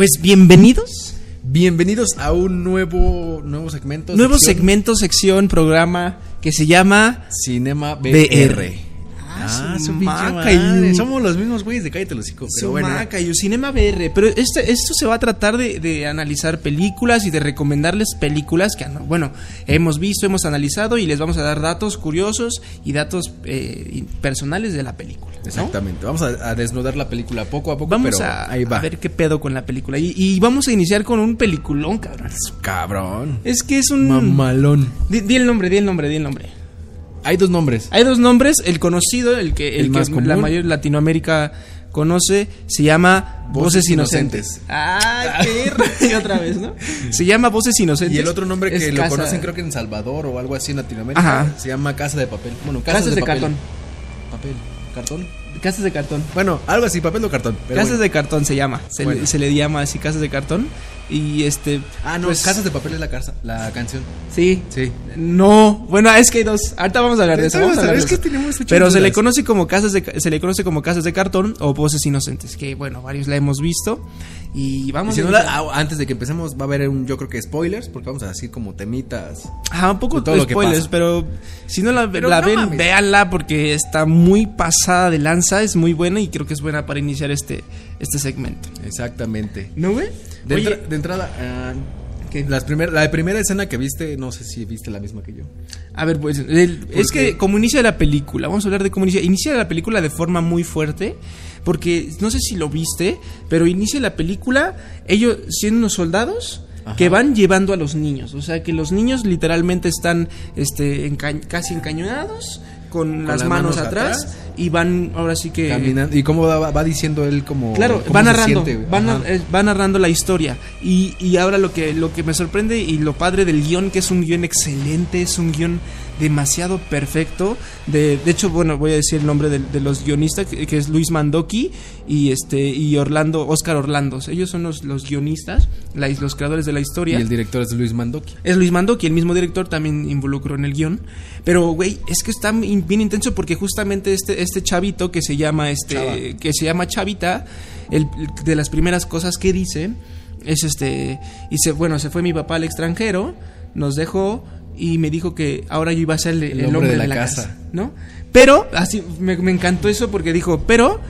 Pues bienvenidos. Bienvenidos a un nuevo nuevo segmento. Nuevo sección segmento, sección, programa que se llama Cinema BR. BR. Ah, su su pinche maca, y- Somos los mismos güeyes de Cállate los hocico, pero bueno. Sumaca y Cinema BR. Pero este, esto se va a tratar de, de analizar películas y de recomendarles películas que, ah, bueno, hemos visto, hemos analizado y les vamos a dar datos curiosos y datos eh, personales de la película. ¿no? Exactamente. Vamos a, a desnudar la película poco a poco, Vamos pero a, ahí va. a ver qué pedo con la película. Y, y vamos a iniciar con un peliculón, cabrón. Cabrón. Es que es un... Mamalón. Di, di el nombre, di el nombre, di el nombre. Hay dos nombres. Hay dos nombres, el conocido, el que, el El que más común. la mayor Latinoamérica conoce, se llama Voces, Voces Inocentes. Inocentes. Ah, qué y otra vez, ¿no? Se llama Voces Inocentes. Y el otro nombre que lo Casa- conocen creo que en Salvador o algo así en Latinoamérica Ajá. se llama Casa de Papel. Bueno, Casas, Casas de, papel. cartón. Papel. ¿Cartón? Casas de cartón. Bueno, algo así, papel o cartón. pero casas bueno. de cartón se llama. Se, Bueno. le, se le llama así casas de cartón. Y este. Ah, no, pues, Casas de Papel es la, casa, la canción. Sí. Sí. No, bueno, es que hay dos. Ahorita vamos a hablar de eso. Vamos a hablar es de que eso. tenemos muchas Pero se le conoce como casas de se le conoce como casas de cartón o voces inocentes, que bueno, varios la hemos visto y Y vamos si a no la- ah, antes de que empecemos va a haber un yo creo que spoilers porque vamos a decir como temitas. Ah, un poco de todo de lo que spoilers, pasa. pero si no la, la no ven, mames. véanla porque está muy pasada de lanza, es muy buena y creo que es buena para iniciar este este segmento. Exactamente. ¿No, güey? De, Oye, entra- de entrada ah, ¿Qué? las primer- la primera escena que viste, no sé si viste la misma que yo. A ver, pues el- es que como inicia la película, vamos a hablar de cómo inicia. Inicia la película de forma muy fuerte, porque no sé si lo viste, pero inicia la película ellos siendo unos soldados Ajá. que van llevando a los niños, o sea que los niños literalmente están este enca- casi encañonados con, las, manos, atrás, y van ahora sí que Caminando y cómo va, va diciendo él como Claro, cómo va se narrando, siente, güey. va, na- Ajá. eh, va narrando la historia. Y, y ahora lo que, lo que me sorprende y lo padre del guion, que es un guion excelente, es un guion demasiado perfecto. De, de hecho, bueno, voy a decir el nombre de, de los guionistas, que, que es Luis Mandoki y este y Orlando, Oscar Orlando. Ellos son los, los guionistas, la- los creadores de la y historia. el director es Luis Mandoki. Es Luis Mandoki, el mismo director, también involucró en el guion. Pero, güey, es que está in- bien intenso porque justamente este, este chavito que se llama este. Chava. que se llama Chavita, el, de las primeras cosas que dice es este. Dice, bueno, se fue mi papá al extranjero, nos dejó y me dijo que ahora yo iba a ser el, el hombre, de la, casa. ¿No? Pero, así, me, me encantó eso porque dijo, pero.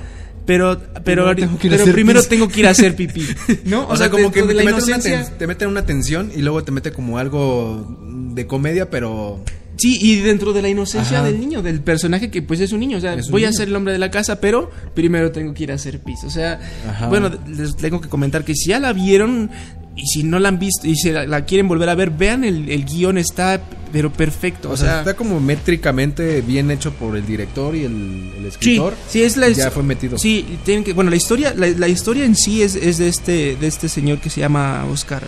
Pero, pero, Primero tengo que ir a pero hacer primero pis. tengo que ir a hacer pipí. ¿No? O, sea, como que te la meten, una inocencia. ten- te meten una tensión y luego te mete como algo de comedia, pero Sí, y dentro de la inocencia Ajá. del niño, del personaje que pues es un niño, o sea, voy a ser el hombre de la casa, pero primero tengo que ir a hacer pis. O sea, Ajá. bueno, les tengo que comentar que si ya la vieron y si no la han visto y si la, la quieren volver a ver, vean el, el guion, está pero perfecto. o, sea, está como métricamente bien hecho por el director y el, el Sí, escritor. sí, es la ya fue metido. Sí, tienen que, bueno, la historia, la, la historia en sí es, es de este, de este señor que se llama Oscar,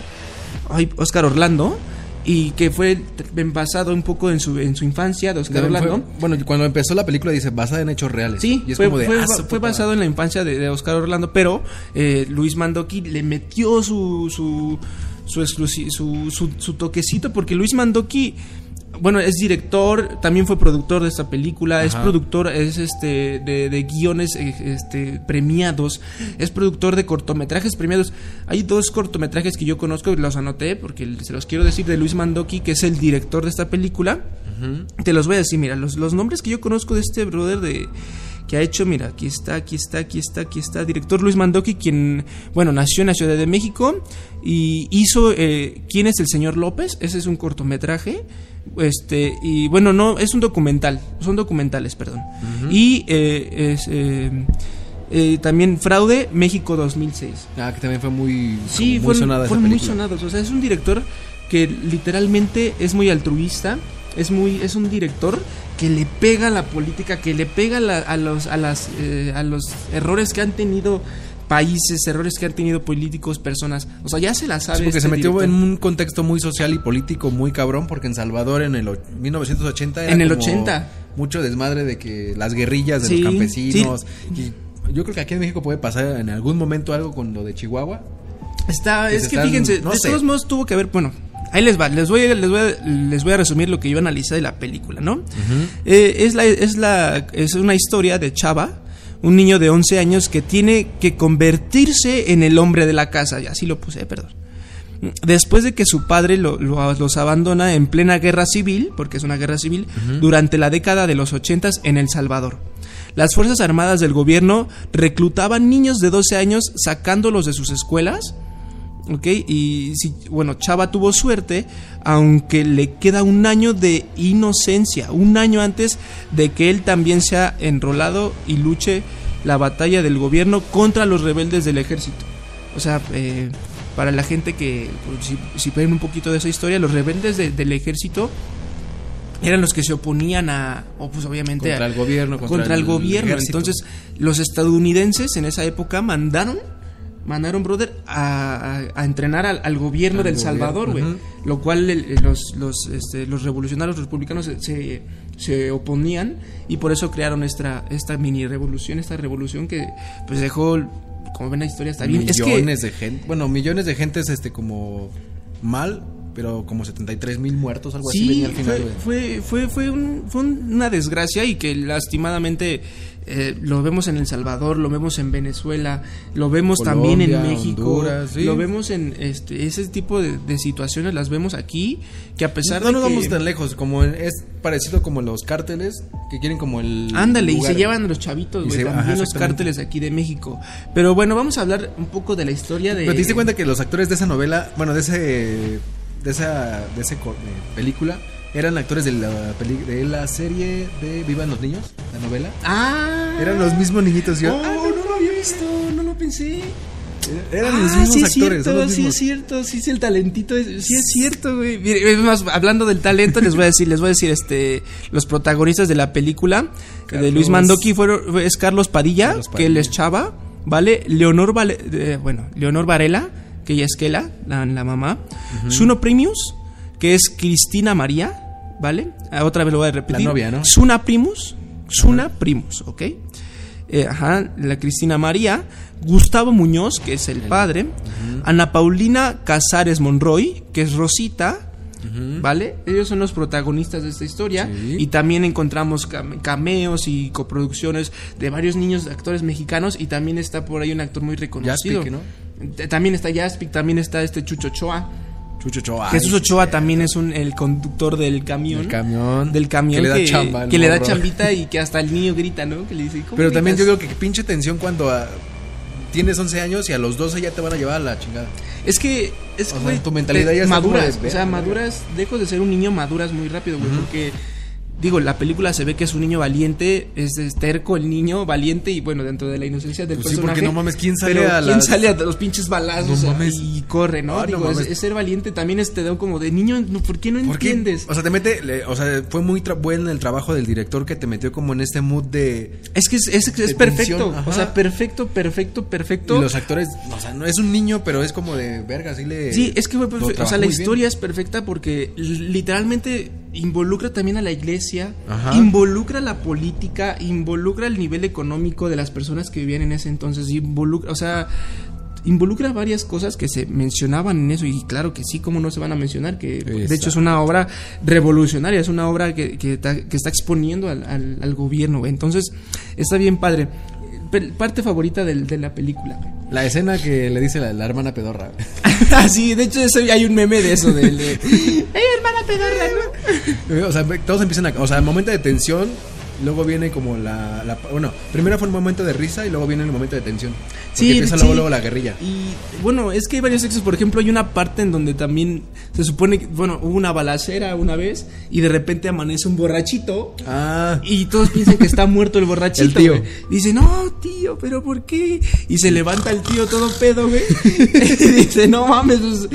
ay, Oscar Orlando y que fue basado un poco en su, en su infancia de Oscar Fue- Orlando. bueno, cuando empezó la película dice basada en hechos reales. Sí, y es fue, como de fue- ah, fue basado en la infancia de, de Oscar Orlando, pero eh, Luis Mandoki le metió su su su, su, su, su toquecito porque Luis Mandoki bueno, es director, también fue productor de esta película, es productor, es este de, de guiones eh, este, premiados, es productor de cortometrajes premiados. Hay dos cortometrajes que yo conozco, los anoté porque se los quiero decir de Luis Mandoki, que es el director de esta película. Te los voy a decir, mira, los, los nombres que yo conozco de este brother de que ha hecho, mira, aquí está, aquí está, aquí está, aquí está, director Luis Mandoki, quien, bueno, nació en la Ciudad de México y hizo eh, ¿Quién es el señor López? Ese es un cortometraje, este, y bueno, no, es un documental, son documentales, perdón. Y eh, es... eh, eh, también Fraude, México 2006. Ah, que también fue muy, Sí, muy fueron, sonada fueron muy sonados. O sea, es un director que literalmente es muy altruista. Es muy, es un director que le pega a la política, que le pega a, la- a los, a las, eh, a los errores que han tenido países, errores que han tenido políticos, personas. O sea, ya se la sabe. Sí, porque este se metió director. en un contexto muy social y político muy cabrón, porque en Salvador en el o- 1980 era En el como 80. mucho desmadre de que las guerrillas de Sí, los campesinos. Y yo creo que aquí en México puede pasar en algún momento algo con lo de Chihuahua. Está, es que están- fíjense, no de sé. todos modos tuvo que haber, bueno, ahí les va, les voy, a- les voy, a, les voy a resumir lo que yo analicé de la película, ¿no? Eh, es la, es la, es una historia de Chava, un niño de 11 años que tiene que convertirse en el hombre de la casa, y así lo puse, perdón. Después de que su padre lo- lo- los abandona en plena guerra civil, porque es una guerra civil, durante la década de los 80 en El Salvador. Las Fuerzas Armadas del gobierno reclutaban niños de 12 años sacándolos de sus escuelas ¿ok? Y si, bueno, Chava tuvo suerte, aunque le queda un año de inocencia, un año antes de que él también sea enrolado y luche la batalla del gobierno contra los rebeldes del ejército. O sea, eh, para la gente que, pues, si, si ven un poquito de esa historia, los rebeldes de- del ejército eran los que se oponían a, o pues obviamente Contra a- el gobierno, contra el, el gobierno. ejército. Entonces, los estadounidenses en esa época mandaron, mandaron, brother, a, a- a entrenar al, al gobierno Al del gobierno, Salvador, güey. Lo cual el- los, los, este, los revolucionarios republicanos se, se, se oponían y por eso crearon esta, esta mini revolución, esta revolución que pues dejó, como ven la historia está bien. Es que millones de gente. Bueno, millones de gentes este como mal, pero como 73 mil muertos, algo así Sí, venía al final. fue, fue, fue, fue, un- fue un- una desgracia y que lastimadamente eh, lo vemos en El Salvador, lo vemos en Venezuela, lo vemos también en México, Honduras, sí. lo vemos en este ese tipo de, de situaciones las vemos aquí que a pesar no de nos que vamos tan lejos, como en- es parecido como los cárteles que quieren como el Ándale, y se llevan a los chavitos, güey, también ajá, los cárteles aquí de México. Pero bueno, vamos a hablar un poco de la historia de Pero te diste cuenta que los actores de esa novela, bueno, de ese de esa de eh, película eran actores de la peli- de la serie de Vivan los niños, la novela. Ah, Eran los mismos niñitos, yo. Oh, ah, no lo había visto, no lo pensé. eran Ah, los mismos sí es actores, son cierto, los sí es cierto, sí es el talentito, es- sí es cierto, güey. Mire, Es más, hablando del talento, les voy a decir, les voy a decir, este, los protagonistas de la película de Carlos- Luis Mandoki fueron, es Carlos Padilla, Carlos que él es. Chava, ¿vale? Leonor Vale- eh, bueno, Leonor Varela, que ella es Kela, la, la mamá. Suno Primius, que es Cristina María, ¿vale? Ah, otra vez lo voy a repetir. La novia, ¿no? Suna Primus, Suna Primus, ¿ok? Eh, ajá, la Cristina María, Gustavo Muñoz, que es el padre, Ana Paulina Casares Monroy, que es Rosita, ¿vale? Ellos son los protagonistas de esta historia Sí. y también encontramos cam- cameos y coproducciones de varios niños actores mexicanos y también está por ahí un actor muy reconocido. Jaspic, ¿no? También está Jaspic, también está este Chucho Ochoa. Chucho Ochoa. Jesús Ochoa también es un, el conductor del camión. El camión. Del camión Que le da chamba que le da chambita y que hasta el niño grita, ¿no? Que le dice, ¿cómo Pero también yo digo que pinche tensión cuando ah, tienes 11 años y a los 12 ya te van a llevar a la chingada. Es que, es O que, sea, tu mentalidad te- ya está como maduras, o sea, maduras, dejo de ser un niño, maduras muy rápido, güey, porque digo, la película se ve que es un niño valiente, es, es terco el niño, valiente y bueno, dentro de la inocencia del Pues sí, porque no mames, ¿quién sale pero a ¿quién las- sale a los pinches balazos No mames. y corre, no? Ah, digo, es, mames. es ser valiente también es te da como de niño, ¿por qué no entiendes? O sea, te mete, le- o sea, fue muy bueno el trabajo del director que te metió como en este mood de Es que es, es, es de perfecto, o sea, perfecto, perfecto, perfecto. y los actores, o sea, no es un niño, pero es como de verga, así le Sí, es que fue lo perfe- O sea, la bien. historia es perfecta porque literalmente involucra también a la iglesia, Ajá. involucra la política, involucra el nivel económico de las personas que vivían en ese entonces, involucra, o sea, involucra varias cosas que se mencionaban en eso y claro que sí, cómo no se van a mencionar, que de hecho es una obra revolucionaria, es una obra que, que, ta- que está exponiendo al, al- al gobierno, entonces está bien padre. Parte favorita del- de la película. güey. La escena que le dice la, la hermana pedorra. Ah, sí, de hecho eso- hay un meme de eso, de... ¡Ey, hermana pedorra! ¿no? o sea, todos empiezan a, o sea, el momento de tensión, luego viene como la, la- bueno, primero fue el momento de risa y luego viene el momento de tensión. Sí, empieza sí. luego, luego la guerrilla. Y bueno, es que hay varios sexos. Por ejemplo, hay una parte en donde también se supone que, bueno, hubo una balacera una vez y de repente amanece un borrachito. Ah, Y todos piensan que está muerto el borrachito. El tío. Dice, no, tío, pero ¿por qué? Y se levanta el tío todo pedo, güey. y dice, no mames. pues,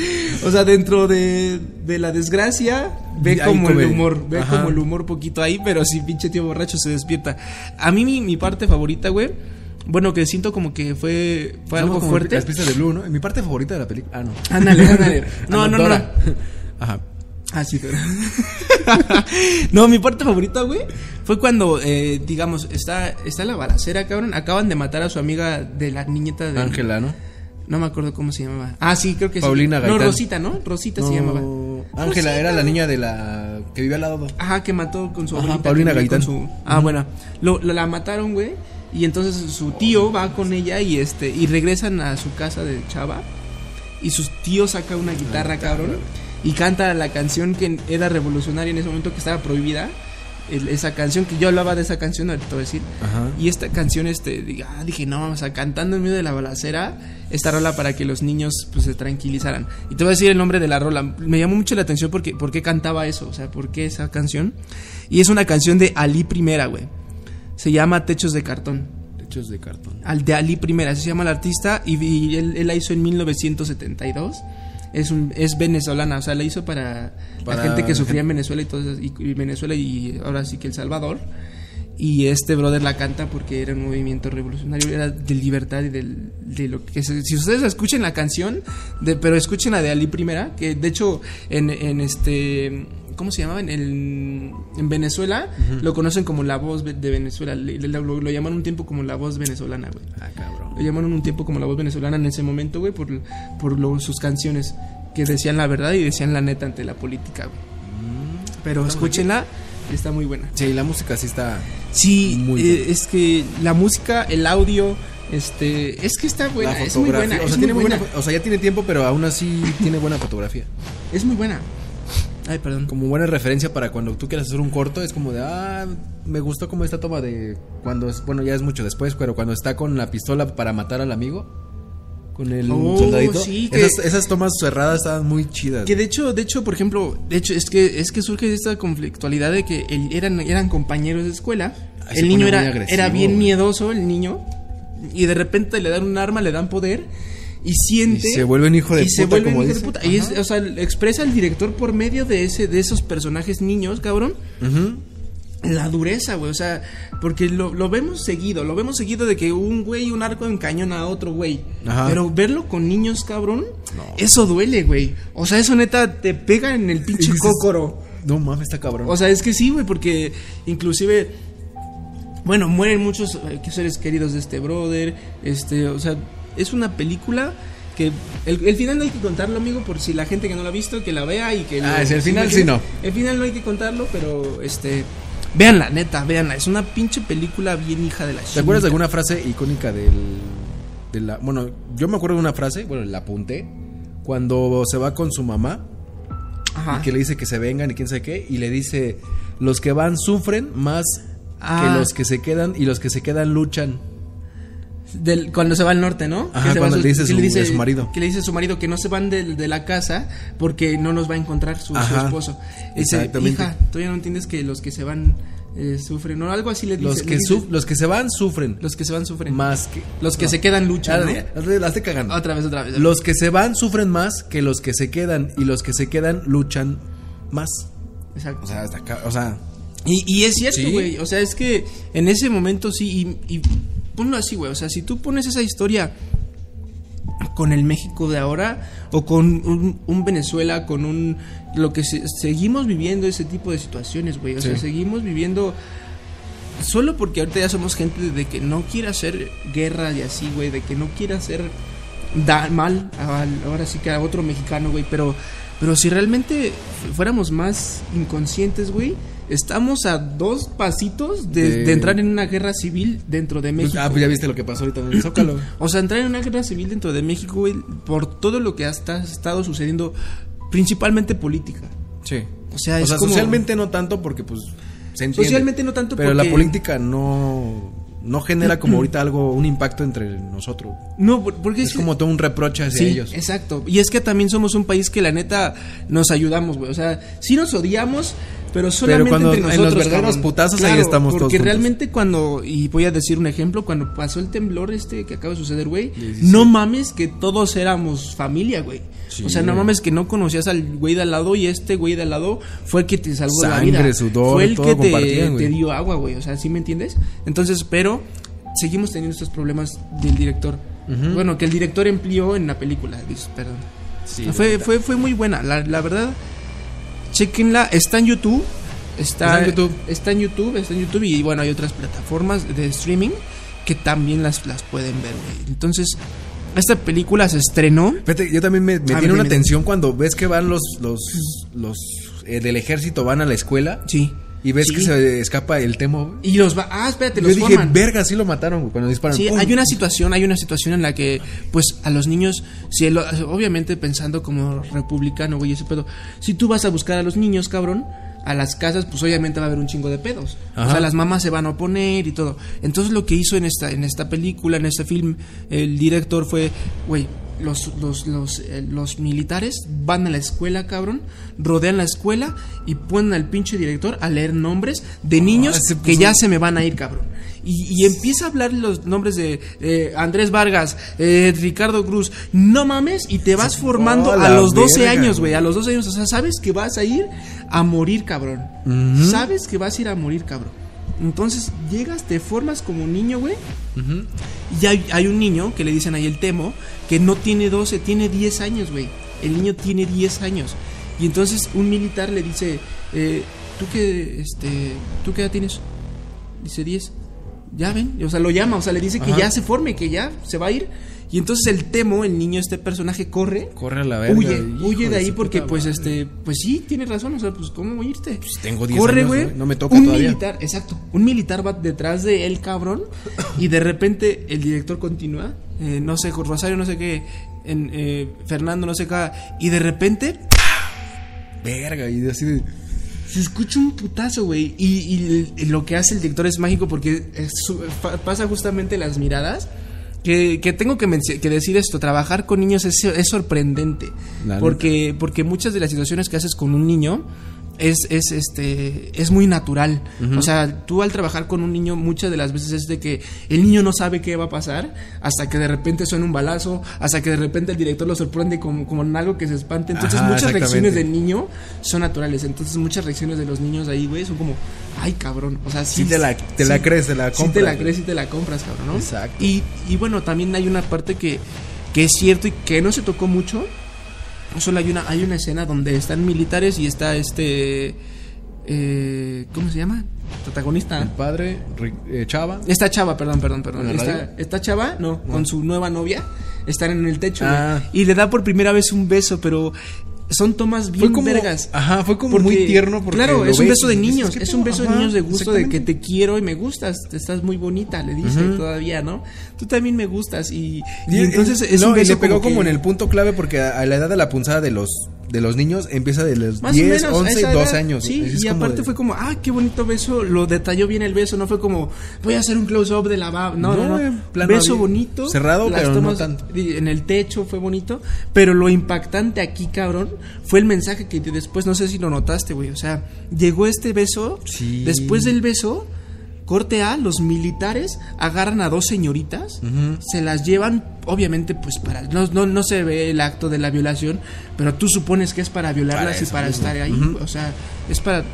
o sea, dentro de, de la desgracia, ve como el humor. Ve Ajá. como el humor poquito ahí, pero sí, pinche tío borracho se despierta. A mí, mi, mi parte favorita, güey. Bueno, que siento como que fue, fue algo fuerte. Las pistas de Blue, ¿no? Mi parte favorita de la película. Ah, no. Ándale, ándale. No, no, no. Ajá. Ah, sí, pero... no, mi parte favorita, güey, fue cuando, eh, digamos, está, está la balacera, cabrón. Acaban de matar a su amiga de la niñeta de... Ángela, ¿no? No me acuerdo cómo se llamaba. Ah, sí, creo que Paulina sí. Gaitán. No, Rosita, ¿no? Rosita se No, llamaba. Ángela era la niña de la que vivía al lado. Ajá, que mató con su Ajá, abuelita. Paulina Gaitán. su- Ah, bueno. Lo, lo- la mataron, güey. Y entonces su tío va con ella y este y regresan a su casa de Chava. Y su tío saca una guitarra, cabrón. Y canta la canción que era revolucionaria en ese momento que estaba prohibida. El- esa canción que yo hablaba de esa canción ahorita te voy a decir. Ajá. Y esta canción, este, diga, ah, dije, no, o sea, cantando en medio de la balacera, esta rola para que los niños pues se tranquilizaran. Y te voy a decir el nombre de la rola. Me llamó mucho la atención porque, por qué cantaba eso, o sea, por qué esa canción. Y es una canción de Ali Primera, güey. Se llama Techos de Cartón. Techos de cartón. Al de Ali Primera, así se llama el artista. Y, y él, él la hizo en 1972. Es, un, es venezolana, o sea, la hizo para, Para la gente que sufría en Venezuela y, todo eso, y, y Venezuela y ahora sí que El Salvador. Y este brother la canta porque era un movimiento revolucionario, era de libertad y del, de lo que se- si ustedes escuchen la canción, de, pero escuchen la de Ali Primera, que de hecho en, en este ¿cómo se llamaba? En, el- en Venezuela lo conocen como la voz de Venezuela, le- le- lo, lo llaman un tiempo como la voz venezolana, güey. Ah, cabrón. Lo llamaron un tiempo como la voz venezolana en ese momento, güey, por, por lo- sus canciones que decían la verdad y decían la neta ante la política, güey. Pero escúchenla, está muy buena. Sí, la música sí está. Sí, Muy eh, es que la música, el audio, este, es que está buena, es muy buena, o sea, tiene buena, buena- o sea, ya tiene tiempo, pero aún así tiene buena fotografía. es muy buena. Ay, perdón. Como buena referencia para cuando tú quieras hacer un corto, es como de, ah, me gustó como esta toma de cuando es, bueno, ya es mucho después, pero cuando está con la pistola para matar al amigo, con el Oh, soldadito, sí, esas, esas tomas cerradas estaban muy chidas. Que de hecho, de hecho, por ejemplo, de hecho es que es que surge esta conflictualidad de que el- eran eran compañeros de escuela. Se el niño era agresivo, era bien miedoso el niño y de repente le dan un arma, le dan poder y siente Y se vuelve un hijo de y se puta, como de dice. Y es, o sea, expresa el director por medio de ese de esos personajes niños, cabrón. Ujú. La dureza, güey, o sea, porque lo, lo vemos seguido, lo vemos seguido de que un güey, un arco encañona a otro güey. Ajá. Pero verlo con niños, cabrón, eso duele, güey. O sea, eso neta te pega en el pinche dices, cócoro. No mames, está cabrón. O sea, es que sí, güey, porque inclusive, bueno, mueren muchos eh, seres queridos de este brother, este, o sea, es una película que el, el final no hay que contarlo, amigo, por si la gente que no lo ha visto, que la vea y que... Ah, sí, el final sí no. El final no hay que contarlo, pero, este, véanla, neta, véanla, es una pinche película bien hija de la ¿Te acuerdas de alguna frase icónica del de la bueno, yo me acuerdo de una frase, bueno, la apunté cuando se va con su mamá Ajá. y que le dice que se vengan y quién sabe qué y le dice, "Los que van sufren más Ah. que los que se quedan y los que se quedan luchan." Del- cuando se va al norte, ¿no? Ajá, Que cuando le dice que su- a su marido. Que le dice a su marido que no se van de, de la casa porque no los va a encontrar su, su Ajá, esposo. Dice, exactamente. hija, tú ya no entiendes que los que se van eh, sufren, o algo así le dice. Los le que dice, los que se van sufren los que se van sufren. más que Los que no. se quedan luchan, ¿no? ya, la estoy cagando. Otra vez, otra vez. Los que se van sufren más que los que se quedan y los que se quedan luchan más. Exacto. O sea, hasta acá, o sea, Y, y es cierto, Sí. güey. O sea, es que en ese momento sí. Y, y ponlo así, güey. O sea, si tú pones esa historia con el México de ahora o con un, un Venezuela, con un. Lo que se- seguimos viviendo ese tipo de situaciones, güey. O sea, seguimos viviendo. Solo porque ahorita ya somos gente de que no quiere hacer guerra y así, güey. De que no quiere hacer da mal al- ahora sí que a otro mexicano, güey. Pero, pero si realmente fuéramos más inconscientes, güey, estamos a dos pasitos de, De- de entrar en una guerra civil dentro de México. ah, pues ya viste lo que pasó ahorita en el Zócalo. O sea, entrar en una guerra civil dentro de México, güey, por todo lo que ha esta- estado sucediendo, principalmente política. Sí. O sea, o es sea, como- socialmente no tanto porque pues se entiende. Socialmente no tanto Pero porque... la política no no genera como ahorita algo un impacto entre nosotros. No, por- porque Es como todo un reproche hacia Sí, ellos. exacto. Y es que también somos un país que la neta nos ayudamos, güey. O sea, sí nos odiamos, pero solamente cuando entre en los nosotros. verdaderos cabrón. putazos, ahí estamos todos Porque juntos. realmente cuando, y voy a decir un ejemplo, cuando pasó el temblor este que acaba de suceder, güey, Sí, sí, no sí. mames que todos éramos familia, güey. O sea, no mames que no conocías al güey de al lado y este güey de al lado fue el que te salvó la Sangre, vida. sudor, fue el todo que te, te dio agua, güey. O sea, ¿sí me entiendes? Entonces, pero seguimos teniendo estos problemas del director. Ujú. Bueno, que el director empleó en la película, perdón. Sí, fue, la fue, fue muy buena, la, la verdad. Chequenla, está en YouTube. Está, Está en YouTube. Está en YouTube, está en YouTube y bueno, hay otras plataformas de streaming que también las, las pueden ver, güey. Entonces, esta película se estrenó. Fíjate, yo también me, me tiene una dime. tensión cuando ves que van los los los eh, del ejército van a la escuela Sí. Y ves Sí. que se escapa el temo. Y los va. Ah, espérate, Yo los dije, forman. verga, sí lo mataron, güey, cuando disparan. Sí, ¡Pum! hay una situación, hay una situación en la que, pues, a los niños, si el- obviamente pensando como republicano, güey, ese pedo, si tú vas a buscar a los niños, cabrón, a las casas, pues obviamente va a haber un chingo de pedos. O sea, las mamás se van a oponer y todo. Entonces lo que hizo en esta, en esta película, en este film, el director fue, güey, los, los, los, eh, los militares van a la escuela, cabrón, rodean la escuela y ponen al pinche director a leer nombres de niños se que ya se me van a ir, cabrón. Y, y empieza a hablar los nombres de eh, Andrés Vargas, eh, Ricardo Cruz, no mames, y te vas formando Oh, a los 12 verga, años, güey, a los 12 años, o sea, sabes que vas a ir a morir, cabrón. Sabes que vas a ir a morir, cabrón. Entonces llegas, te formas como un niño, güey. Ujú. Y hay, hay un niño que le dicen ahí el Temo, que no tiene 12, tiene 10 años, güey. El niño tiene 10 años. Y entonces un militar le dice, eh, ¿tú qué, este, ¿tú qué edad tienes? Dice 10. Ya ven, o sea, lo llama, o sea, le dice que ya se forme, que ya se va a ir. Y entonces el Temo, el niño, este personaje, corre. Corre a la verga. Huye, huye de ahí porque pues madre. este, pues sí, tiene razón, o sea, pues cómo irte. Pues tengo 10 Corre, años, güey. güey, no me toca un todavía. militar, exacto. Un militar va detrás de él, cabrón, y de repente el director continúa, eh, no sé, Rosario no sé qué, en, eh, Fernando no sé qué, y de repente Verga, y así de. Se escucha un putazo, güey. Y, y- y lo que hace el director es mágico porque es pasa justamente las miradas. Que, que tengo que, decir esto, trabajar con niños es, es sorprendente. Porque, porque muchas de las situaciones que haces con un niño es, es, este, es muy natural. O sea, tú al trabajar con un niño muchas de las veces es de que el niño no sabe qué va a pasar hasta que de repente suena un balazo, hasta que de repente el director lo sorprende como, como en algo que se espante. Entonces Ajá, muchas reacciones del niño son naturales. Entonces muchas reacciones de los niños ahí, güey, son como, ay, cabrón. O sea, sí, Sí te la- te la crees, te la Sí te compras, la crees y te la compras, cabrón, ¿no? Exacto. Y, y bueno, también hay una parte que, que es cierto y que no se tocó mucho. Solo hay una, hay una escena donde están militares y está este... eh, ¿Cómo se llama? Protagonista. El padre, eh, Chava. Esta chava, perdón, perdón, perdón. Esta chava, no, con su nueva novia, están en el techo Ah. y le da por primera vez un beso, pero son tomas bien Fue como- vergas. ajá, fue como Porque, muy tierno porque claro, es un ves beso de y niños, ¿qué es un beso de niños de gusto de que te quiero y me gustas, te estás muy bonita, le dice todavía, ¿no? Tú también me gustas y, y Y entonces eh, es no, un y beso le pegó como, que- en el punto clave porque a, a la edad de la punzada de los de los niños empieza de los Más 10, o menos, a 11, esa 12 edad, años. Sí, Es y aparte de- fue como, ah, qué bonito beso, lo detalló bien el beso, no fue como, voy a hacer un close-up de la baba. No, no, No, no. beso abierto. bonito. Cerrado, las pero no tanto. En el techo fue bonito, pero lo impactante aquí, cabrón, fue el mensaje que después, no sé si lo notaste, güey. O sea, llegó este beso, Sí. después del beso, corte A, los militares agarran a dos señoritas, se las llevan, obviamente, pues para. No, no, no se ve el acto de la violación, pero tú supones que es para violarlas Para y para mismo. estar ahí. O sea, es para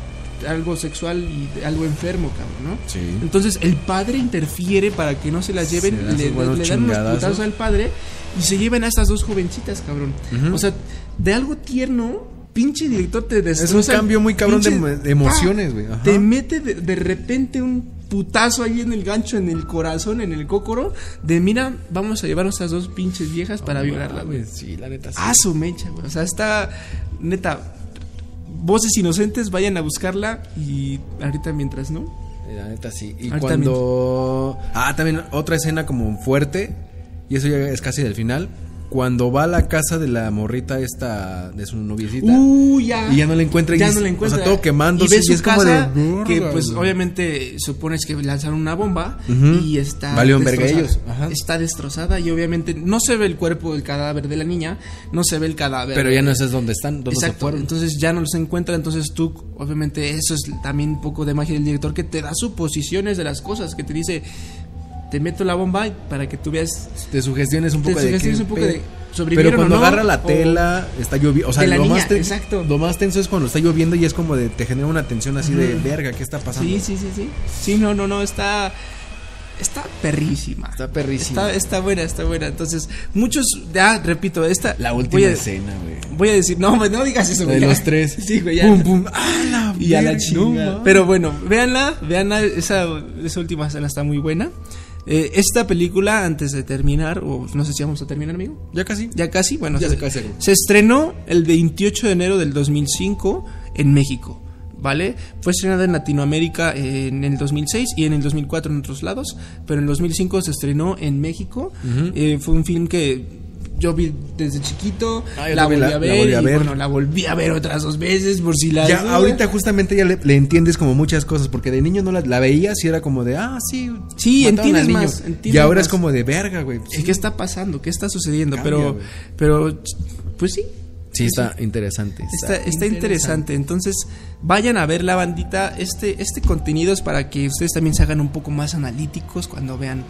algo sexual y algo enfermo, cabrón, ¿no? Sí. Entonces el padre interfiere para que no se las lleven, Se le, buenos le dan unos putazos al padre y se lleven a estas dos jovencitas, cabrón. O sea, de algo tierno, pinche director te destroza. Es un cambio muy cabrón de pinche- emo- de emociones, güey. Te mete de, de repente un putazo ahí en el gancho, en el corazón, en el cócoro, de mira, vamos a llevar a estas dos pinches viejas para violarlas, güey. Sí, la neta sí. Ah, su mecha, güey. O sea, está neta. Voces inocentes, vayan a buscarla y ahorita mientras, ¿no? La neta sí. Y Ahorita cuando. Ah, también otra escena como fuerte. Y eso ya es casi del final. Cuando va a la casa de la morrita esta, de su noviecita. Uh, ya. Y ya no la encuentra Ya no la encuentra. o sea, todo quemándose Y ve y su como casa, de, que pues obviamente supones que lanzaron una bomba y está Valió ellos. Ajá. Está destrozada y obviamente no se ve el cuerpo del cadáver de la niña, no se ve el cadáver. Pero ya no sabes dónde están, dónde se Exacto, fueron. entonces ya no los encuentra, entonces tú, obviamente eso es también un poco de magia del director que te da suposiciones de las cosas, que te dice, te meto la bomba para que tú veas te sugestiones un te poco de sugestiones qué un poco de Pero cuando no, agarra la o- tela, está lloviendo. O sea, De lo, niña, más ten- exacto. lo más tenso es cuando está lloviendo y es como de te genera una tensión así de verga, ¿qué está pasando? Sí, sí, sí, sí. Sí, no, no, no, está está perrísima. Está perrísima. Está, está buena, está buena. Entonces, muchos, ya repito, esta La última a, escena, güey. Voy a decir, no, no digas eso, güey. de los tres. Sí, güey, ya. Pum, pum. ¡Ah, la Y a la chingada. No. Pero bueno, véanla, véanla, esa, esa última escena está muy buena. Eh, esta película, antes de terminar, o no sé si vamos a terminar, amigo. Ya casi. Ya casi, bueno, Ya se, casi. se estrenó el 28 de enero del 2005 en México. ¿vale? Fue estrenada en Latinoamérica en el 2006 y en el 2004 en otros lados, pero en el 2005 se estrenó en México. Eh, fue un film que yo vi desde chiquito, Ah, la, volví la- a ver, la volví a y ver. bueno, la volví a ver otras dos veces por si la Ya, duda. ahorita justamente ya le, le entiendes como muchas cosas, porque de niño no la, la veías y era como de, ah, sí. Sí, entiendes niño. más, entiendes y ahora más. es como de verga, güey. Eh, ¿Qué está pasando? ¿Qué está sucediendo? Cambia, pero, pero, pues sí, Sí, está interesante. Está, está interesante. Entonces, vayan a ver la bandita. Este, este contenido es para que ustedes también se hagan un poco más analíticos cuando vean,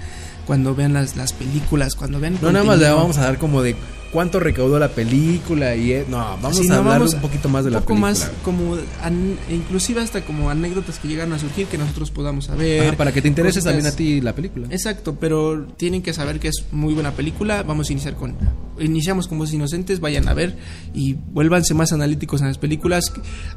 cuando vean las, las películas, cuando vean. No, nada más le vamos a dar como de cuánto recaudó la película y... eh, no, vamos Sí, a no, hablar vamos un poquito más de la poco película. más como an- e inclusive hasta como anécdotas que llegan a surgir que nosotros podamos saber Ajá, para que te interese cositas. también a ti la película. Exacto, pero tienen que saber que es muy buena película. Vamos a iniciar con. Iniciamos con Voces Inocentes, vayan a ver y vuélvanse más analíticos en las películas.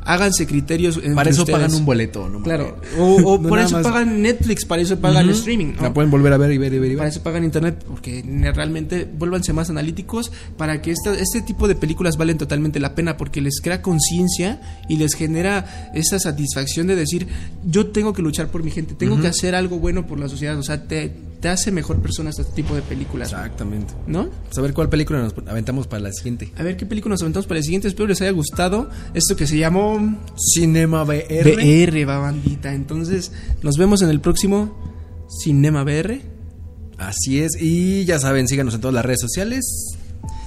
Háganse criterios. Para eso ustedes. pagan un boleto, ¿no? Claro, o, o No por eso más. pagan Netflix, para eso pagan Ujú. streaming. ¿no? La pueden volver a ver y ver y ver y Para ver. eso pagan internet, porque realmente vuélvanse más analíticos para que esta- este tipo de películas valen totalmente la pena, porque les crea conciencia y les genera esa satisfacción de decir, yo tengo que luchar por mi gente, tengo que hacer algo bueno por la sociedad, o sea, te, te hace mejor persona este tipo de películas, Exactamente. ¿no? Saber cuál película nos aventamos para la siguiente. A ver qué película nos aventamos para el siguiente, espero les haya gustado esto que se llamó Cinema VR. VR, va bandita, entonces nos vemos en el próximo Cinema VR. Así es. Y ya saben, síganos en todas las redes sociales.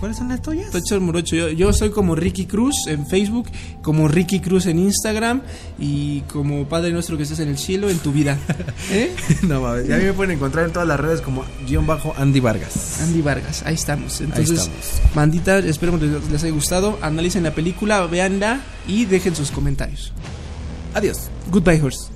¿Cuáles son las tuyas? Tocho el Morocho. Yo, yo soy como Ricky Cruz en Facebook, como Ricky Cruz en Instagram y como Padre Nuestro que estás en el cielo en tu vida. ¿Eh? no mames. Y a mí me pueden encontrar en todas las redes como guion bajo Andy Vargas. Andy Vargas, ahí estamos. Entonces, estamos. bandita, espero que les, les haya gustado. Analicen la película, véanla y dejen sus comentarios. Adiós. Goodbye, horse.